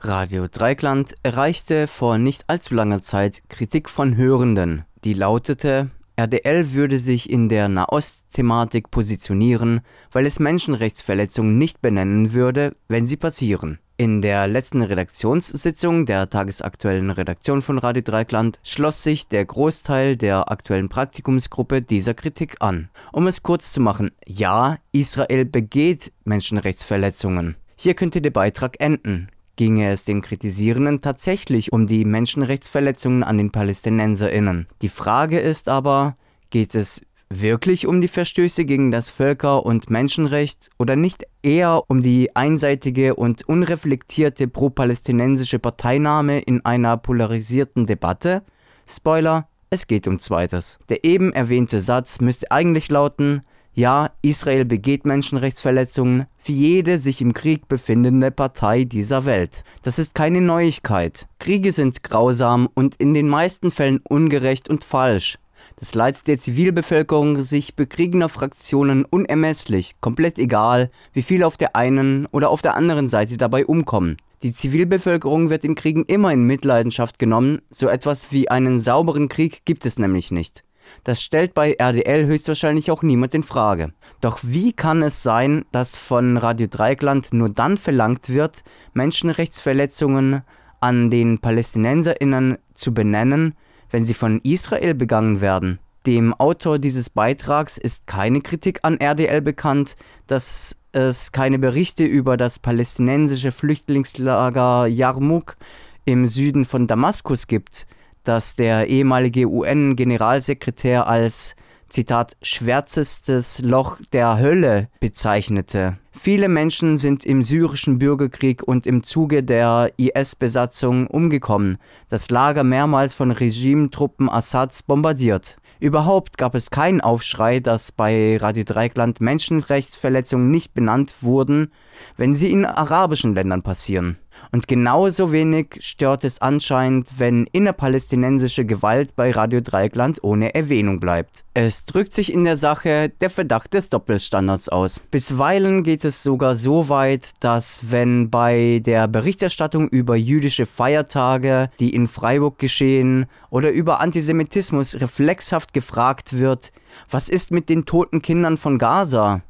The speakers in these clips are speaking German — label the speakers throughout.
Speaker 1: Radio Dreikland erreichte vor nicht allzu langer Zeit Kritik von Hörenden, die lautete, RDL würde sich in der Nahost-Thematik positionieren, weil es Menschenrechtsverletzungen nicht benennen würde, wenn sie passieren. In der letzten Redaktionssitzung der tagesaktuellen Redaktion von Radio Dreikland schloss sich der Großteil der aktuellen Praktikumsgruppe dieser Kritik an. Um es kurz zu machen, ja, Israel begeht Menschenrechtsverletzungen. Hier könnte der Beitrag enden. Ginge es den Kritisierenden tatsächlich um die Menschenrechtsverletzungen an den PalästinenserInnen? Die Frage ist aber, geht es wirklich um die Verstöße gegen das Völker- und Menschenrecht oder nicht eher um die einseitige und unreflektierte pro-palästinensische Parteinahme in einer polarisierten Debatte? Spoiler, es geht um Zweites. Der eben erwähnte Satz müsste eigentlich lauten, ja, Israel begeht Menschenrechtsverletzungen für jede sich im Krieg befindende Partei dieser Welt. Das ist keine Neuigkeit. Kriege sind grausam und in den meisten Fällen ungerecht und falsch. Das Leid der Zivilbevölkerung sich bekriegener Fraktionen unermesslich, komplett egal, wie viele auf der einen oder auf der anderen Seite dabei umkommen. Die Zivilbevölkerung wird in Kriegen immer in Mitleidenschaft genommen, so etwas wie einen sauberen Krieg gibt es nämlich nicht. Das stellt bei RDL höchstwahrscheinlich auch niemand in Frage. Doch wie kann es sein, dass von Radio Dreikland nur dann verlangt wird, Menschenrechtsverletzungen an den PalästinenserInnen zu benennen, wenn sie von Israel begangen werden. Dem Autor dieses Beitrags ist keine Kritik an RDL bekannt, dass es keine Berichte über das palästinensische Flüchtlingslager Yarmouk im Süden von Damaskus gibt, das der ehemalige UN-Generalsekretär als Zitat, schwärzestes Loch der Hölle bezeichnete. Viele Menschen sind im syrischen Bürgerkrieg und im Zuge der IS-Besatzung umgekommen, das Lager mehrmals von Regimetruppen Assads bombardiert. Überhaupt gab es keinen Aufschrei, dass bei Radio Dreikland Menschenrechtsverletzungen nicht benannt wurden, wenn sie in arabischen Ländern passieren. Und genauso wenig stört es anscheinend, wenn innerpalästinensische Gewalt bei Radio Dreieckland ohne Erwähnung bleibt. Es drückt sich in der Sache der Verdacht des Doppelstandards aus. Bisweilen geht es sogar so weit, dass wenn bei der Berichterstattung über jüdische Feiertage, die in Freiburg geschehen, oder über Antisemitismus reflexhaft gefragt wird, was ist mit den toten Kindern von Gaza?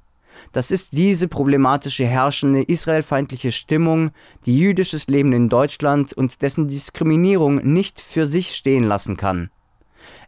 Speaker 1: Das ist diese problematische herrschende israelfeindliche Stimmung, die jüdisches Leben in Deutschland und dessen Diskriminierung nicht für sich stehen lassen kann.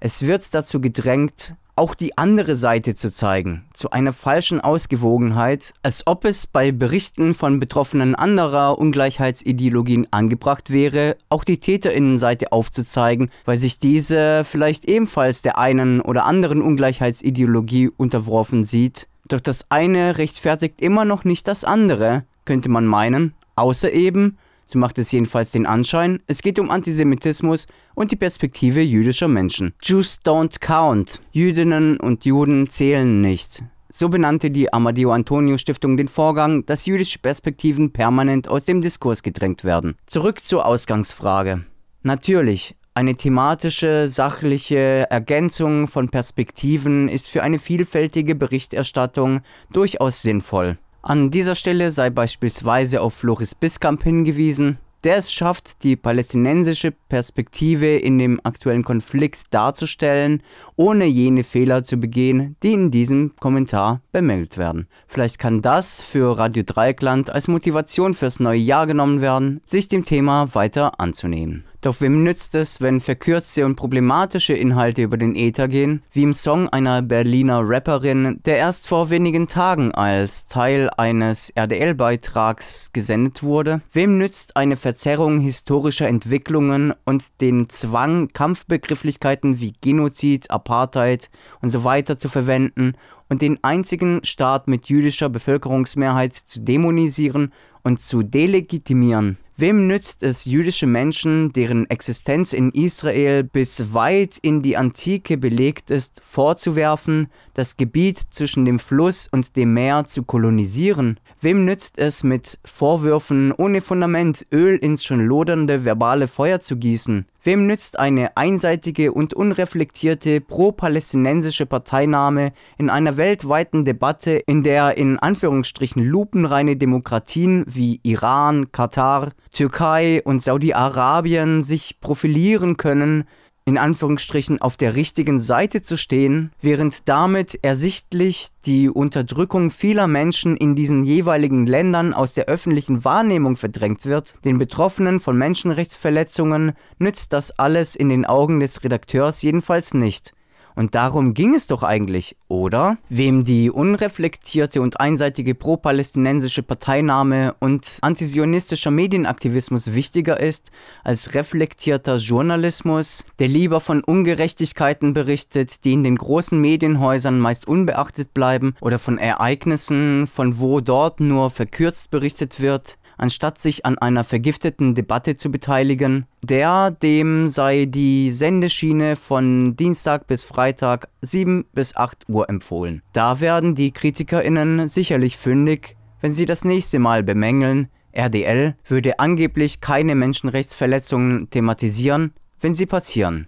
Speaker 1: Es wird dazu gedrängt, auch die andere Seite zu zeigen, zu einer falschen Ausgewogenheit, als ob es bei Berichten von Betroffenen anderer Ungleichheitsideologien angebracht wäre, auch die Täterinnenseite aufzuzeigen, weil sich diese vielleicht ebenfalls der einen oder anderen Ungleichheitsideologie unterworfen sieht doch das eine rechtfertigt immer noch nicht das andere, könnte man meinen, außer eben, so macht es jedenfalls den Anschein, es geht um Antisemitismus und die Perspektive jüdischer Menschen. Jews don't count. Jüdinnen und Juden zählen nicht. So benannte die Amadeo Antonio Stiftung den Vorgang, dass jüdische Perspektiven permanent aus dem Diskurs gedrängt werden. Zurück zur Ausgangsfrage. Natürlich, eine thematische, sachliche Ergänzung von Perspektiven ist für eine vielfältige Berichterstattung durchaus sinnvoll. An dieser Stelle sei beispielsweise auf Floris Biskamp hingewiesen, der es schafft, die palästinensische Perspektive in dem aktuellen Konflikt darzustellen, ohne jene Fehler zu begehen, die in diesem Kommentar bemängelt werden. Vielleicht kann das für Radio Dreieckland als Motivation fürs neue Jahr genommen werden, sich dem Thema weiter anzunehmen. Doch wem nützt es, wenn verkürzte und problematische Inhalte über den Äther gehen, wie im Song einer Berliner Rapperin, der erst vor wenigen Tagen als Teil eines RDL-Beitrags gesendet wurde? Wem nützt eine Verzerrung historischer Entwicklungen und den Zwang, Kampfbegrifflichkeiten wie Genozid, Apartheid und so weiter zu verwenden und den einzigen Staat mit jüdischer Bevölkerungsmehrheit zu dämonisieren und zu delegitimieren? Wem nützt es jüdische Menschen, deren Existenz in Israel bis weit in die Antike belegt ist, vorzuwerfen, das Gebiet zwischen dem Fluss und dem Meer zu kolonisieren? Wem nützt es mit Vorwürfen ohne Fundament Öl ins schon lodernde verbale Feuer zu gießen? Wem nützt eine einseitige und unreflektierte pro-palästinensische Parteinahme in einer weltweiten Debatte, in der in Anführungsstrichen lupenreine Demokratien wie Iran, Katar, Türkei und Saudi-Arabien sich profilieren können, in Anführungsstrichen auf der richtigen Seite zu stehen, während damit ersichtlich die Unterdrückung vieler Menschen in diesen jeweiligen Ländern aus der öffentlichen Wahrnehmung verdrängt wird, den Betroffenen von Menschenrechtsverletzungen nützt das alles in den Augen des Redakteurs jedenfalls nicht. Und darum ging es doch eigentlich, oder? Wem die unreflektierte und einseitige pro-palästinensische Parteinahme und antisionistischer Medienaktivismus wichtiger ist als reflektierter Journalismus, der lieber von Ungerechtigkeiten berichtet, die in den großen Medienhäusern meist unbeachtet bleiben, oder von Ereignissen, von wo dort nur verkürzt berichtet wird, anstatt sich an einer vergifteten Debatte zu beteiligen. Der, dem sei die Sendeschiene von Dienstag bis Freitag 7 bis 8 Uhr empfohlen. Da werden die KritikerInnen sicherlich fündig, wenn sie das nächste Mal bemängeln, RDL würde angeblich keine Menschenrechtsverletzungen thematisieren, wenn sie passieren.